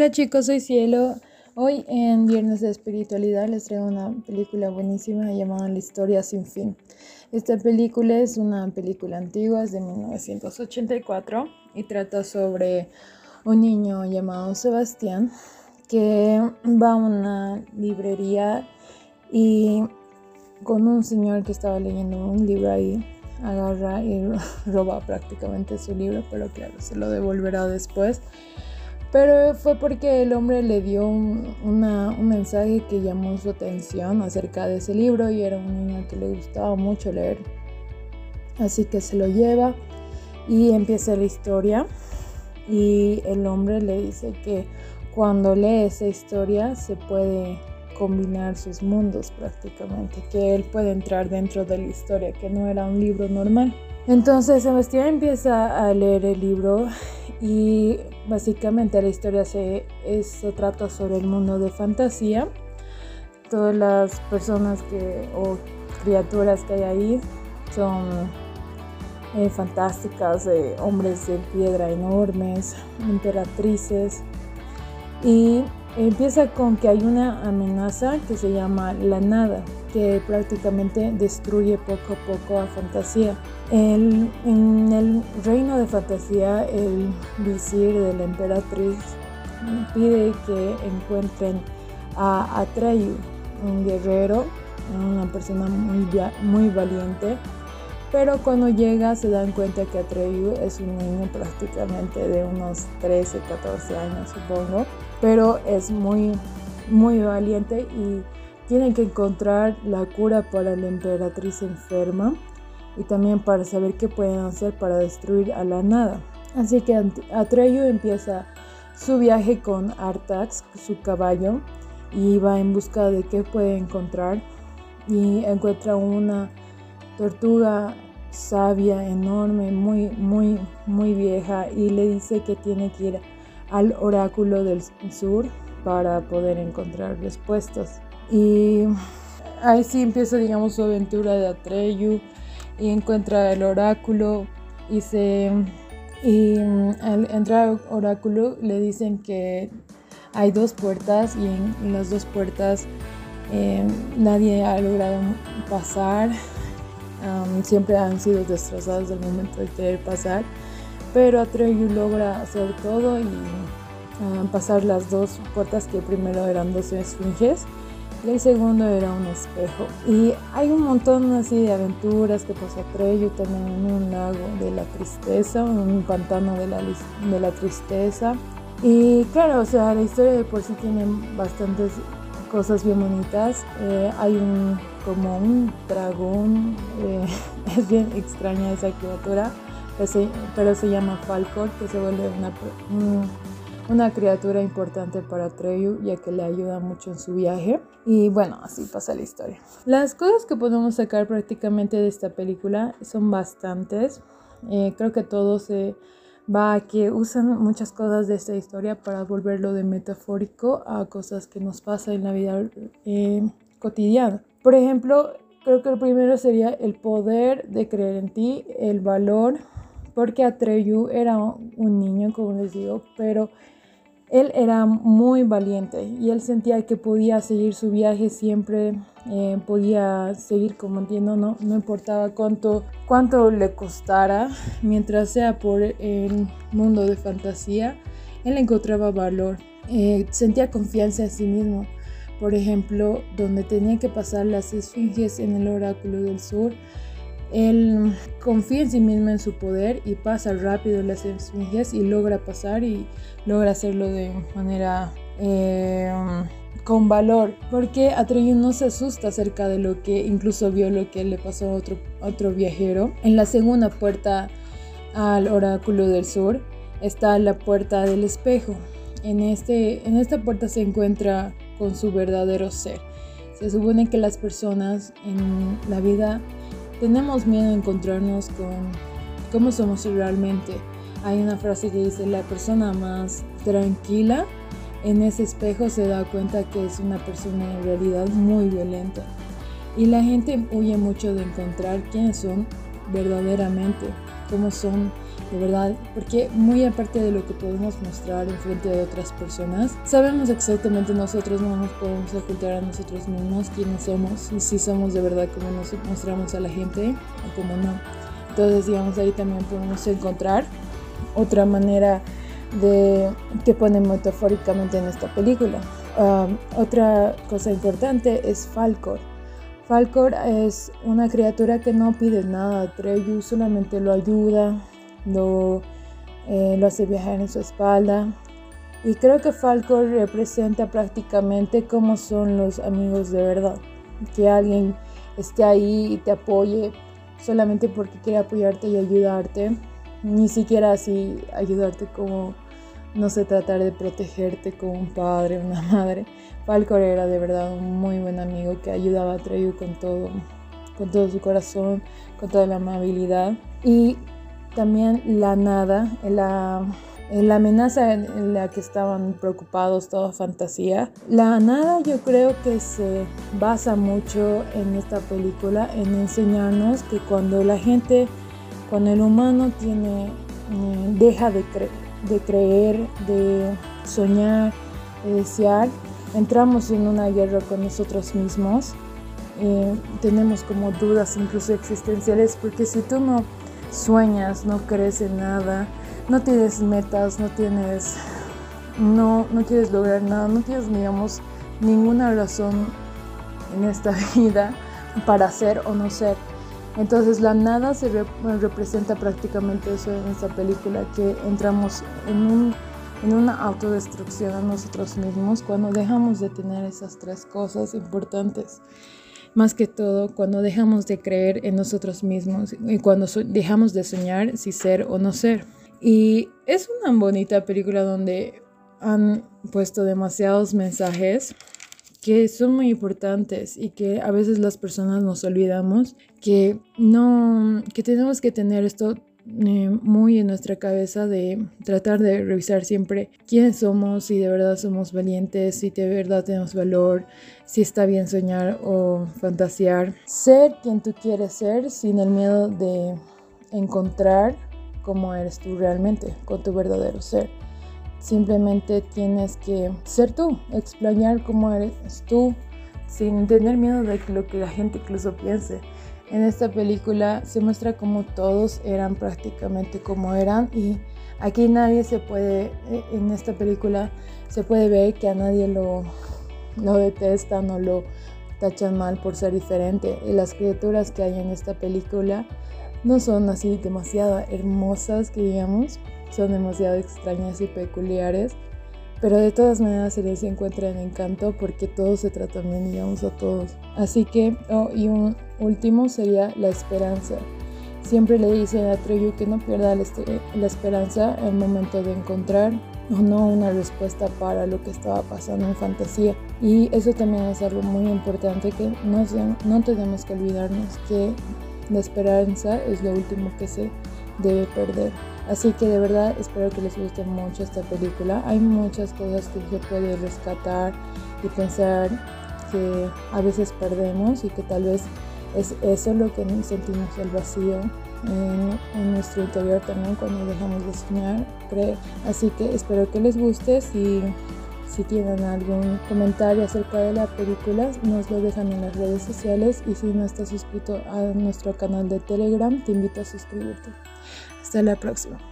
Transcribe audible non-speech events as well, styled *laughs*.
Hola chicos, soy Cielo. Hoy en Viernes de Espiritualidad les traigo una película buenísima llamada La historia sin fin. Esta película es una película antigua, es de 1984 y trata sobre un niño llamado Sebastián que va a una librería y con un señor que estaba leyendo un libro ahí agarra y *laughs* roba prácticamente su libro, pero claro, se lo devolverá después. Pero fue porque el hombre le dio un, mensaje que llamó su atención acerca de ese libro y era un niño que le gustaba mucho leer. Así que se lo lleva y empieza la historia y el hombre le dice que cuando lee esa historia se puede combinar sus mundos prácticamente, que él puede entrar dentro de la historia, que no era un libro normal. Entonces Sebastián empieza a leer el libro y básicamente la historia se, se trata sobre el mundo de fantasía. Todas las personas que, o criaturas que hay ahí son eh, fantásticas, hombres de piedra enormes, emperatrices. Y empieza con que hay una amenaza que se llama la nada, que prácticamente destruye poco a poco a fantasía. en el reino de fantasía, el visir de la emperatriz pide que encuentren a Atreyu, un guerrero, una persona muy, muy valiente, pero cuando llega se dan cuenta que Atreyu es un niño prácticamente de unos 13, 14 años supongo, pero es muy, muy valiente y tienen que encontrar la cura para la emperatriz enferma y también para saber qué pueden hacer para destruir a la nada. Así que Atreyu empieza su viaje con Artax, su caballo, y va en busca de qué puede encontrar y encuentra una tortuga sabia, enorme, muy, muy, muy vieja y le dice que tiene que ir al oráculo del sur para poder encontrar respuestas. Y ahí sí empieza, digamos, su aventura de Atreyu y encuentra el oráculo y se y al entrar al oráculo le dicen que hay dos puertas y en las dos puertas eh, nadie ha logrado pasar siempre han sido destrozadas al momento de querer pasar pero Atreyu logra hacer todo y pasar las dos puertas que primero eran dos esfinges y el segundo era un espejo. Y hay un montón así de aventuras que pasó Atreyu también en un lago de la tristeza, un pantano de la, de la tristeza. Y claro, o sea, la historia de por sí tiene bastantes cosas bien bonitas. Eh, hay un como un dragón, eh, *laughs* es bien extraña esa criatura, pero se, llama Falcor, que se vuelve una, una criatura importante para Treyu, ya que le ayuda mucho en su viaje. Y bueno, así pasa la historia. Las cosas que podemos sacar prácticamente de esta película son bastantes. Eh, creo que todo se va a que usan muchas cosas de esta historia para volverlo de metafórico a cosas que nos pasan en la vida eh, cotidiana. Por ejemplo, creo que el primero sería el poder de creer en ti, el valor, porque Atreyu era un niño, como les digo, pero él era muy valiente y él sentía que podía seguir su viaje siempre, eh, podía seguir como entiendo, no, no importaba cuánto, cuánto le costara, mientras sea por el mundo de fantasía, él encontraba valor, eh, sentía confianza en sí mismo. Por ejemplo, donde tenía que pasar las esfinges en el oráculo del sur, él confía en sí mismo en su poder y pasa rápido las esfinges y logra pasar y logra hacerlo de manera eh, con valor. Porque Atreyu no se asusta acerca de lo que incluso vio lo que le pasó a otro, otro viajero. En la segunda puerta al oráculo del sur está la puerta del espejo. En, este, en esta puerta se encuentra con su verdadero ser. Se supone que las personas en la vida tenemos miedo de encontrarnos con cómo somos realmente. Hay una frase que dice, la persona más tranquila en ese espejo se da cuenta que es una persona en realidad muy violenta. Y la gente huye mucho de encontrar quiénes son verdaderamente, cómo son de verdad, porque muy aparte de lo que podemos mostrar en frente de otras personas, sabemos exactamente nosotros, no nos podemos ocultar a nosotros mismos quiénes somos y si somos de verdad como nos mostramos a la gente o como no. Entonces, digamos, ahí también podemos encontrar otra manera de que pone metafóricamente en esta película. Um, otra cosa importante es Falcor. Falcor es una criatura que no pide nada Treyu, solamente lo ayuda, lo, eh, lo hace viajar en su espalda. Y creo que Falcor representa prácticamente cómo son los amigos de verdad. Que alguien esté ahí y te apoye solamente porque quiere apoyarte y ayudarte. Ni siquiera así ayudarte como, no sé, tratar de protegerte como un padre, una *laughs* madre. Falcor era de verdad un muy buen amigo que ayudaba a Treyu con todo, con todo su corazón, con toda la amabilidad. Y también la nada, la, la amenaza en la que estaban preocupados, toda fantasía. La nada yo creo que se basa mucho en esta película, en enseñarnos que cuando la gente, cuando el humano tiene, eh, deja de, creer, de soñar, de desear, entramos en una guerra con nosotros mismos. Eh, tenemos como dudas incluso existenciales porque si tú no sueñas, no crees en nada, no tienes metas, no tienes, no, no quieres lograr nada, no tienes, digamos, ninguna razón en esta *laughs* vida para ser o no ser. Entonces la nada se representa prácticamente eso en esta película, que entramos en un en una autodestrucción a nosotros mismos cuando dejamos de tener esas tres cosas importantes. Más que todo, cuando dejamos de creer en nosotros mismos y cuando dejamos de soñar si ser o no ser. Y es una bonita película donde han puesto demasiados mensajes que son muy importantes y que a veces las personas nos olvidamos que no que tenemos que tener esto eh, muy en nuestra cabeza de tratar de revisar siempre quiénes somos, si de verdad somos valientes, si de verdad tenemos valor, si está bien soñar o fantasear. Ser quien tú quieres ser sin el miedo de encontrar cómo eres tú realmente, con tu verdadero ser. Simplemente tienes que ser tú, explayar cómo eres tú, sin tener miedo de lo que la gente incluso piense. En esta película se muestra como todos eran prácticamente como eran y aquí nadie se puede, eh, en esta película se puede ver que a nadie lo, lo detestan o lo tachan mal por ser diferente. Y las criaturas que hay en esta película no son así demasiado hermosas que digamos, son demasiado extrañas y peculiares pero de todas maneras se les encuentra en encanto porque todos se tratan bien, digamos, a todos. Así que, oh, y un último sería la esperanza. Siempre le dicen a Treyu que no pierda la, esperanza el momento de encontrar o no una respuesta para lo que estaba pasando en fantasía. Y eso también es algo muy importante que no, no tenemos que olvidarnos que la esperanza es lo último que se debe perder. Así que de verdad espero que les guste mucho esta película. Hay muchas cosas que se puede rescatar y pensar que a veces perdemos y que tal vez es eso lo que sentimos el vacío en, nuestro interior también cuando dejamos de soñar. Así que espero que les guste. Si, si tienen algún comentario acerca de la película, nos lo dejan en las redes sociales y si no estás suscrito a nuestro canal de Telegram, te invito a suscribirte. Hasta la próxima.